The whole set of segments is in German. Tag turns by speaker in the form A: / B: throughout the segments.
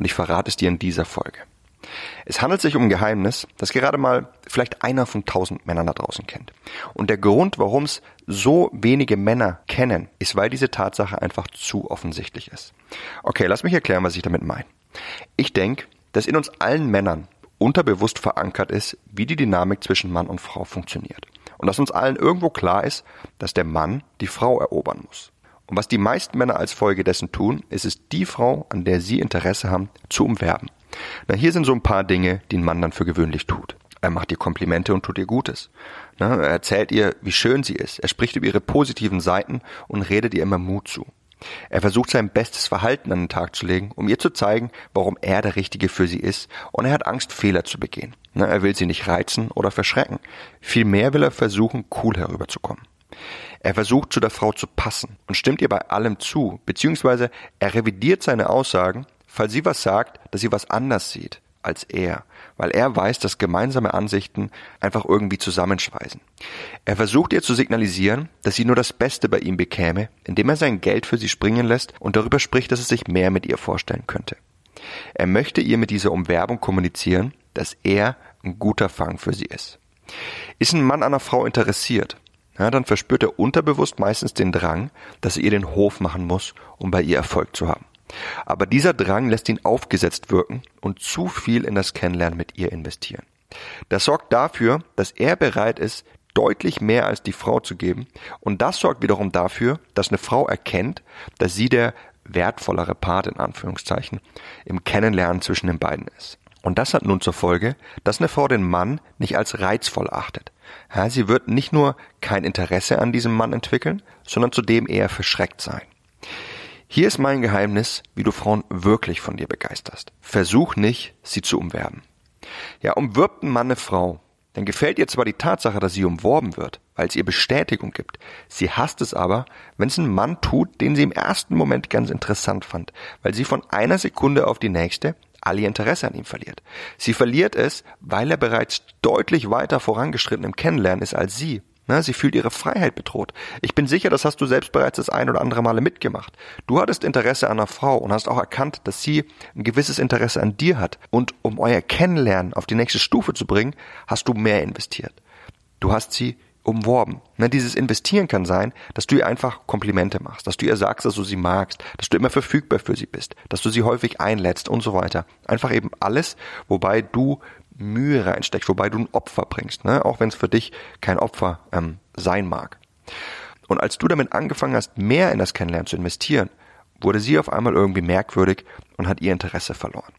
A: und ich verrate es dir in dieser Folge. Es handelt sich um ein Geheimnis, das gerade mal vielleicht einer von tausend Männern da draußen kennt. Und der Grund, warum es so wenige Männer kennen, ist, weil diese Tatsache einfach zu offensichtlich ist. Okay, lass mich erklären, was ich damit meine. Ich denke, dass in uns allen Männern unterbewusst verankert ist, wie die Dynamik zwischen Mann und Frau funktioniert. Und dass uns allen irgendwo klar ist, dass der Mann die Frau erobern muss. Und was die meisten Männer als Folge dessen tun, ist es, die Frau, an der sie Interesse haben, zu umwerben. Na, hier sind so ein paar Dinge, die ein Mann dann für gewöhnlich tut. Er macht ihr Komplimente und tut ihr Gutes. Na, er erzählt ihr, wie schön sie ist. Er spricht über ihre positiven Seiten und redet ihr immer Mut zu. Er versucht sein bestes Verhalten an den Tag zu legen, um ihr zu zeigen, warum er der Richtige für sie ist, und er hat Angst, Fehler zu begehen. Er will sie nicht reizen oder verschrecken. Vielmehr will er versuchen, cool herüberzukommen. Er versucht zu der Frau zu passen und stimmt ihr bei allem zu, beziehungsweise er revidiert seine Aussagen, falls sie was sagt, dass sie was anders sieht als er, weil er weiß, dass gemeinsame Ansichten einfach irgendwie zusammenschweißen. Er versucht ihr zu signalisieren, dass sie nur das Beste bei ihm bekäme, indem er sein Geld für sie springen lässt und darüber spricht, dass er sich mehr mit ihr vorstellen könnte. Er möchte ihr mit dieser Umwerbung kommunizieren, dass er ein guter Fang für sie ist. Ist ein Mann an einer Frau interessiert, ja, dann verspürt er unterbewusst meistens den Drang, dass er ihr den Hof machen muss, um bei ihr Erfolg zu haben. Aber dieser Drang lässt ihn aufgesetzt wirken und zu viel in das Kennenlernen mit ihr investieren. Das sorgt dafür, dass er bereit ist, deutlich mehr als die Frau zu geben und das sorgt wiederum dafür, dass eine Frau erkennt, dass sie der wertvollere Part in Anführungszeichen im Kennenlernen zwischen den beiden ist. Und das hat nun zur Folge, dass eine Frau den Mann nicht als reizvoll achtet. Ja, sie wird nicht nur kein Interesse an diesem Mann entwickeln, sondern zudem eher verschreckt sein. Hier ist mein Geheimnis, wie du Frauen wirklich von dir begeisterst. Versuch nicht, sie zu umwerben. Ja, umwirbt ein Mann eine Frau, dann gefällt ihr zwar die Tatsache, dass sie umworben wird, weil es ihr Bestätigung gibt. Sie hasst es aber, wenn es ein Mann tut, den sie im ersten Moment ganz interessant fand, weil sie von einer Sekunde auf die nächste all ihr Interesse an ihm verliert. Sie verliert es, weil er bereits deutlich weiter vorangeschritten im Kennenlernen ist als sie. Ne, sie fühlt ihre Freiheit bedroht. Ich bin sicher, das hast du selbst bereits das ein oder andere Male mitgemacht. Du hattest Interesse an einer Frau und hast auch erkannt, dass sie ein gewisses Interesse an dir hat. Und um euer Kennenlernen auf die nächste Stufe zu bringen, hast du mehr investiert. Du hast sie umworben. Ne, dieses Investieren kann sein, dass du ihr einfach Komplimente machst, dass du ihr sagst, dass du sie magst, dass du immer verfügbar für sie bist, dass du sie häufig einlädst und so weiter. Einfach eben alles, wobei du Mühe reinsteckst, wobei du ein Opfer bringst, ne? auch wenn es für dich kein Opfer ähm, sein mag. Und als du damit angefangen hast, mehr in das Kennenlernen zu investieren, wurde sie auf einmal irgendwie merkwürdig und hat ihr Interesse verloren.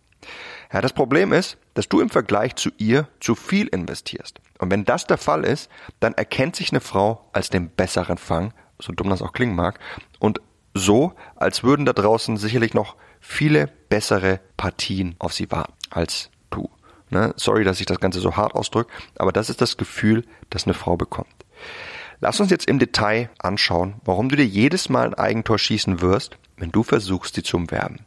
A: Ja, das Problem ist, dass du im Vergleich zu ihr zu viel investierst. Und wenn das der Fall ist, dann erkennt sich eine Frau als den besseren Fang, so dumm das auch klingen mag, und so, als würden da draußen sicherlich noch viele bessere Partien auf sie warten als Ne? Sorry, dass ich das Ganze so hart ausdrücke, aber das ist das Gefühl, das eine Frau bekommt. Lass uns jetzt im Detail anschauen, warum du dir jedes Mal ein Eigentor schießen wirst, wenn du versuchst, sie zu umwerben.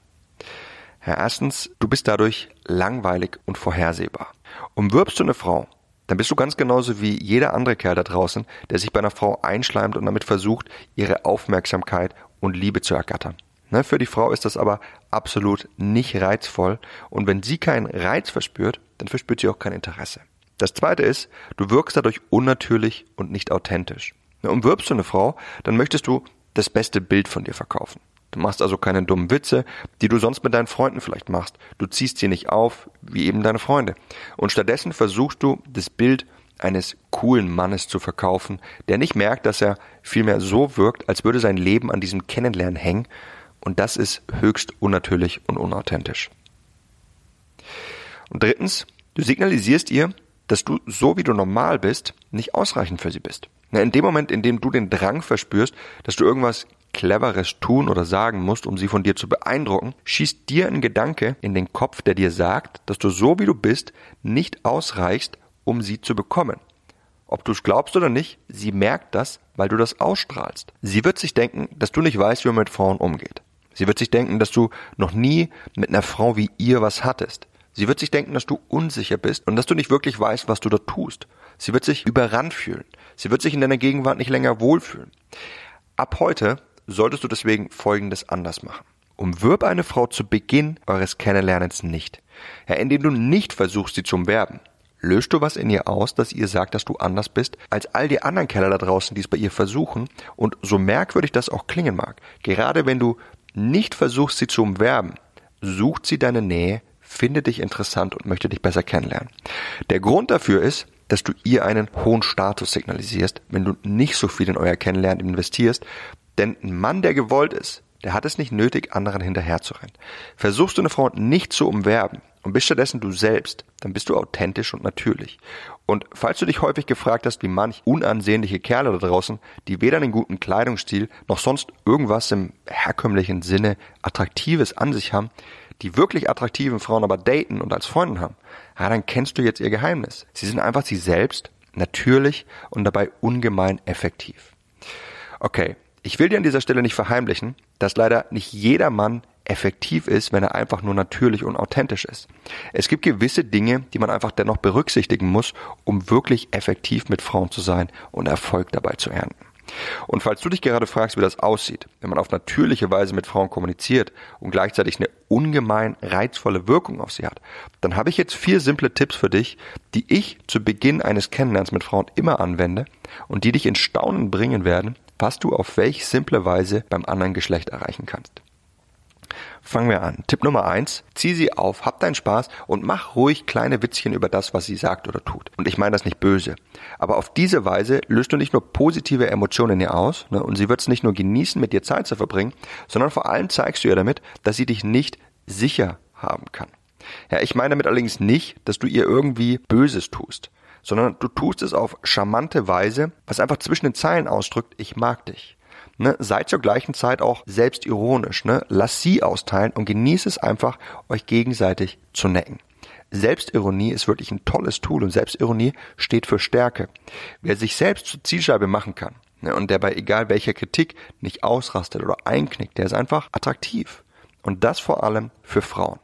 A: Ja, erstens, du bist dadurch langweilig und vorhersehbar. Umwirbst du eine Frau, dann bist du ganz genauso wie jeder andere Kerl da draußen, der sich bei einer Frau einschleimt und damit versucht, ihre Aufmerksamkeit und Liebe zu ergattern. Ne, für die Frau ist das aber absolut nicht reizvoll und wenn sie keinen Reiz verspürt, dann verspürt sie auch kein Interesse. Das zweite ist, du wirkst dadurch unnatürlich und nicht authentisch. Ne, umwirbst du eine Frau, dann möchtest du das beste Bild von dir verkaufen. Du machst also keine dummen Witze, die du sonst mit deinen Freunden vielleicht machst. Du ziehst sie nicht auf, wie eben deine Freunde. Und stattdessen versuchst du, das Bild eines coolen Mannes zu verkaufen, der nicht merkt, dass er vielmehr so wirkt, als würde sein Leben an diesem Kennenlernen hängen Und das ist höchst unnatürlich und unauthentisch. Und drittens, du signalisierst ihr, dass du so wie du normal bist, nicht ausreichend für sie bist. In dem Moment, in dem du den Drang verspürst, dass du irgendwas Cleveres tun oder sagen musst, um sie von dir zu beeindrucken, schießt dir ein Gedanke in den Kopf, der dir sagt, dass du so wie du bist nicht ausreichst, um sie zu bekommen. Ob du es glaubst oder nicht, sie merkt das, weil du das ausstrahlst. Sie wird sich denken, dass du nicht weißt, wie man mit Frauen umgeht. Sie wird sich denken, dass du noch nie mit einer Frau wie ihr was hattest. Sie wird sich denken, dass du unsicher bist und dass du nicht wirklich weißt, was du da tust. Sie wird sich überrannt fühlen. Sie wird sich in deiner Gegenwart nicht länger wohlfühlen. Ab heute solltest du deswegen Folgendes anders machen. Umwirb eine Frau zu Beginn eures Kennenlernens nicht. Ja, indem du nicht versuchst, sie zu umwerben. Löst du was in ihr aus, dass ihr sagt, dass du anders bist, als all die anderen Kerle da draußen, die es bei ihr versuchen, und so merkwürdig das auch klingen mag, gerade wenn du nicht versuchst, sie zu umwerben, sucht sie deine Nähe, findet dich interessant und möchte dich besser kennenlernen. Der Grund dafür ist, dass du ihr einen hohen Status signalisierst, wenn du nicht so viel in euer Kennenlernen investierst, denn ein Mann, der gewollt ist, der hat es nicht nötig, anderen hinterherzurennen. Versuchst du eine Frau nicht zu umwerben und bist stattdessen du selbst, dann bist du authentisch und natürlich. Und falls du dich häufig gefragt hast, wie manch unansehnliche Kerle da draußen, die weder einen guten Kleidungsstil noch sonst irgendwas im herkömmlichen Sinne Attraktives an sich haben, die wirklich attraktiven Frauen aber daten und als Freundin haben, ja, dann kennst du jetzt ihr Geheimnis. Sie sind einfach sie selbst, natürlich und dabei ungemein effektiv. Okay, ich will dir an dieser Stelle nicht verheimlichen, dass leider nicht jeder Mann effektiv ist, wenn er einfach nur natürlich und authentisch ist. Es gibt gewisse Dinge, die man einfach dennoch berücksichtigen muss, um wirklich effektiv mit Frauen zu sein und Erfolg dabei zu ernten. Und falls du dich gerade fragst, wie das aussieht, wenn man auf natürliche Weise mit Frauen kommuniziert und gleichzeitig eine ungemein reizvolle Wirkung auf sie hat, dann habe ich jetzt vier simple Tipps für dich, die ich zu Beginn eines Kennenlernens mit Frauen immer anwende und die dich in Staunen bringen werden, was du auf welch simple Weise beim anderen Geschlecht erreichen kannst. Fangen wir an. Tipp Nummer eins: Zieh sie auf, hab deinen Spaß und mach ruhig kleine Witzchen über das, was sie sagt oder tut. Und ich meine das nicht böse. Aber auf diese Weise löst du nicht nur positive Emotionen in ihr aus, ne, und sie wird es nicht nur genießen, mit dir Zeit zu verbringen, sondern vor allem zeigst du ihr damit, dass sie dich nicht sicher haben kann. Ja, ich meine damit allerdings nicht, dass du ihr irgendwie Böses tust, sondern du tust es auf charmante Weise, was einfach zwischen den Zeilen ausdrückt, ich mag dich. Ne, seid zur gleichen Zeit auch selbstironisch. Ne? Lass sie austeilen und genießt es einfach, euch gegenseitig zu necken. Selbstironie ist wirklich ein tolles Tool und Selbstironie steht für Stärke. Wer sich selbst zur Zielscheibe machen kann ne, und der bei egal welcher Kritik nicht ausrastet oder einknickt, der ist einfach attraktiv. Und das vor allem für Frauen.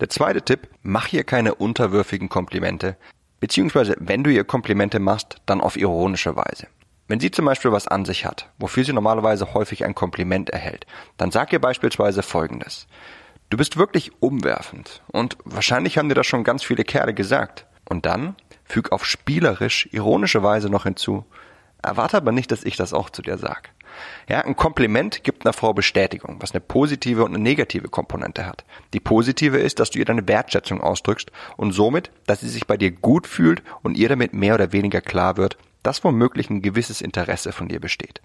A: Der zweite Tipp, mach hier keine unterwürfigen Komplimente, beziehungsweise wenn du ihr Komplimente machst, dann auf ironische Weise. Wenn sie zum Beispiel was an sich hat, wofür sie normalerweise häufig ein Kompliment erhält, dann sag ihr beispielsweise folgendes. Du bist wirklich umwerfend und wahrscheinlich haben dir das schon ganz viele Kerle gesagt. Und dann füg auf spielerisch, ironische Weise noch hinzu. Erwarte aber nicht, dass ich das auch zu dir sag. Ja, ein Kompliment gibt einer Frau Bestätigung, was eine positive und eine negative Komponente hat. Die positive ist, dass du ihr deine Wertschätzung ausdrückst und somit, dass sie sich bei dir gut fühlt und ihr damit mehr oder weniger klar wird, dass womöglich ein gewisses Interesse von dir besteht.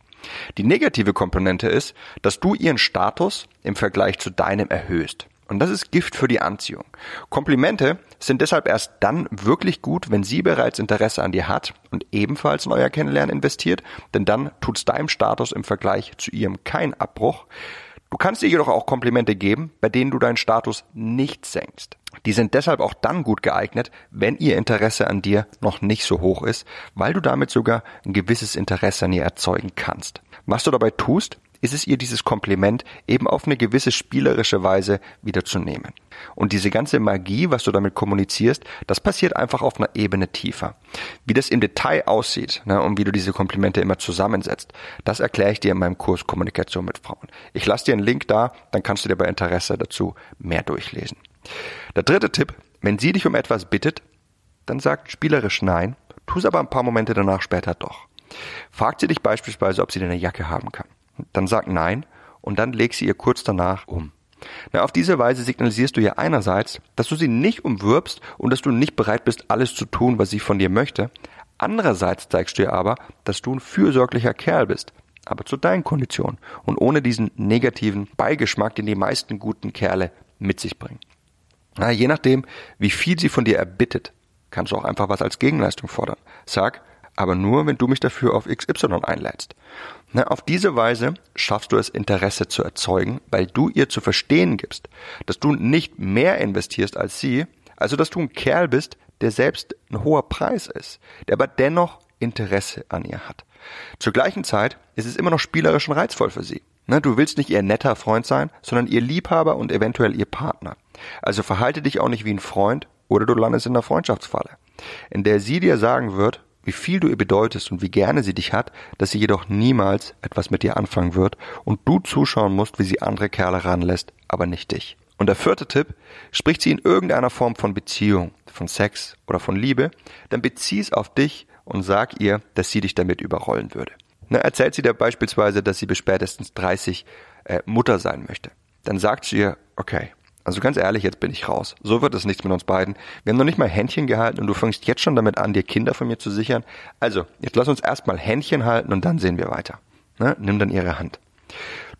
A: Die negative Komponente ist, dass du ihren Status im Vergleich zu deinem erhöhst. Und das ist Gift für die Anziehung. Komplimente sind deshalb erst dann wirklich gut, wenn sie bereits Interesse an dir hat und ebenfalls in euer Kennenlernen investiert, denn dann tut's deinem Status im Vergleich zu ihrem keinen Abbruch. Du kannst ihr jedoch auch Komplimente geben, bei denen du deinen Status nicht senkst. Die sind deshalb auch dann gut geeignet, wenn ihr Interesse an dir noch nicht so hoch ist, weil du damit sogar ein gewisses Interesse an ihr erzeugen kannst. Was du dabei tust, ist es ihr dieses Kompliment eben auf eine gewisse spielerische Weise wiederzunehmen. Und diese ganze Magie, was du damit kommunizierst, das passiert einfach auf einer Ebene tiefer. Wie das im Detail aussieht ne, und wie du diese Komplimente immer zusammensetzt, das erkläre ich dir in meinem Kurs Kommunikation mit Frauen. Ich lasse dir einen Link da, dann kannst du dir bei Interesse dazu mehr durchlesen. Der dritte Tipp, wenn sie dich um etwas bittet, dann sag spielerisch nein, tu es aber ein paar Momente danach später doch. Fragt sie dich beispielsweise, ob sie deine Jacke haben kann. Dann sag nein und dann leg sie ihr kurz danach um. Na, auf diese Weise signalisierst du ihr einerseits, dass du sie nicht umwirbst und dass du nicht bereit bist, alles zu tun, was sie von dir möchte. Andererseits zeigst du ihr aber, dass du ein fürsorglicher Kerl bist. aber zu deinen Konditionen und ohne diesen negativen Beigeschmack, den die meisten guten Kerle mit sich bringen. Na, je nachdem, wie viel sie von dir erbittet, kannst du auch einfach was als Gegenleistung fordern. Sag, aber nur, wenn du mich dafür auf XY einlädst. Na, auf diese Weise schaffst du es, Interesse zu erzeugen, weil du ihr zu verstehen gibst, dass du nicht mehr investierst als sie, also dass du ein Kerl bist, der selbst ein hoher Preis ist, der aber dennoch Interesse an ihr hat. Zur gleichen Zeit ist es immer noch spielerisch und reizvoll für sie. Ne, du willst nicht ihr netter Freund sein, sondern ihr Liebhaber und eventuell ihr Partner. Also verhalte dich auch nicht wie ein Freund oder du landest in einer Freundschaftsfalle, in der sie dir sagen wird, wie viel du ihr bedeutest und wie gerne sie dich hat, dass sie jedoch niemals etwas mit dir anfangen wird und du zuschauen musst, wie sie andere Kerle ranlässt, aber nicht dich. Und der vierte Tipp, spricht sie in irgendeiner Form von Beziehung, von Sex oder von Liebe, dann bezieh es auf dich und sag ihr, dass sie dich damit überrollen würde. Ne, erzählt sie dir beispielsweise, dass sie bis spätestens 30 äh, Mutter sein möchte. Dann sagt sie ihr, okay, also ganz ehrlich, jetzt bin ich raus. So wird es nichts mit uns beiden. Wir haben noch nicht mal Händchen gehalten und du fängst jetzt schon damit an, dir Kinder von mir zu sichern. Also, jetzt lass uns erstmal Händchen halten und dann sehen wir weiter. Ne? Nimm dann ihre Hand.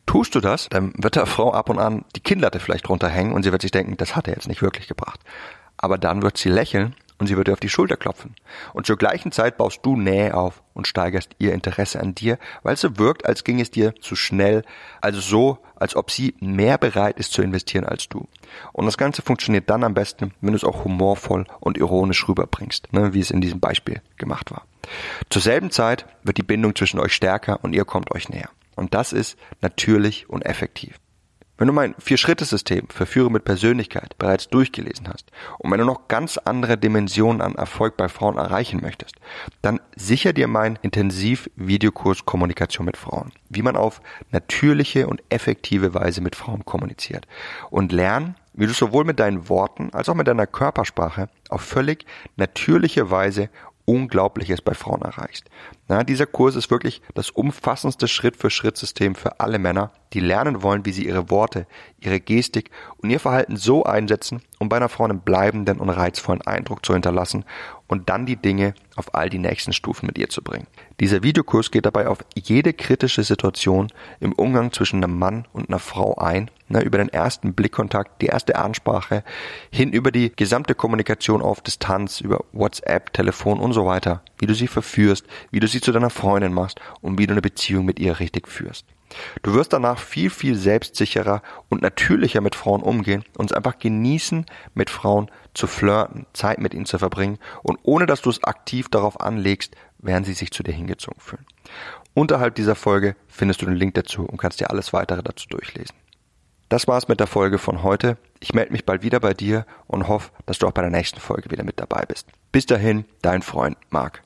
A: Tust du das, dann wird der Frau ab und an die Kinnlatte vielleicht runterhängen und sie wird sich denken, das hat er jetzt nicht wirklich gebracht. Aber dann wird sie lächeln und sie wird dir auf die Schulter klopfen. Und zur gleichen Zeit baust du Nähe auf und steigerst ihr Interesse an dir, weil so wirkt, als ging es dir zu schnell, also so, als ob sie mehr bereit ist zu investieren als du. Und das Ganze funktioniert dann am besten, wenn du es auch humorvoll und ironisch rüberbringst, ne, wie es in diesem Beispiel gemacht war. Zur selben Zeit wird die Bindung zwischen euch stärker und ihr kommt euch näher. Und das ist natürlich und effektiv. Wenn du mein Vier-Schritte-System für Führer mit Persönlichkeit bereits durchgelesen hast und wenn du noch ganz andere Dimensionen an Erfolg bei Frauen erreichen möchtest, dann sicher dir meinen Intensiv-Videokurs Kommunikation mit Frauen, wie man auf natürliche und effektive Weise mit Frauen kommuniziert und lernen, wie du sowohl mit deinen Worten als auch mit deiner Körpersprache auf völlig natürliche Weise Unglaubliches bei Frauen erreichst. Na, dieser Kurs ist wirklich das umfassendste Schritt-für-Schritt-System für alle Männer, die lernen wollen, wie sie ihre Worte, ihre Gestik und ihr Verhalten so einsetzen, um bei einer Frau einen bleibenden und reizvollen Eindruck zu hinterlassen und dann die Dinge auf all die nächsten Stufen mit ihr zu bringen. Dieser Videokurs geht dabei auf jede kritische Situation im Umgang zwischen einem Mann und einer Frau ein, ne, über den ersten Blickkontakt, die erste Ansprache, hin über die gesamte Kommunikation auf Distanz, über WhatsApp, Telefon und so weiter, wie du sie verführst, wie du sie zu deiner Freundin machst und wie du eine Beziehung mit ihr richtig führst. Du wirst danach viel, viel selbstsicherer und natürlicher mit Frauen umgehen und es einfach genießen, mit Frauen zu flirten, Zeit mit ihnen zu verbringen und ohne dass du es aktiv darauf anlegst, werden sie sich zu dir hingezogen fühlen. Unterhalb dieser Folge findest du den Link dazu und kannst dir alles weitere dazu durchlesen. Das war's mit der Folge von heute. Ich melde mich bald wieder bei dir und hoffe, dass du auch bei der nächsten Folge wieder mit dabei bist. Bis dahin, dein Freund Marc.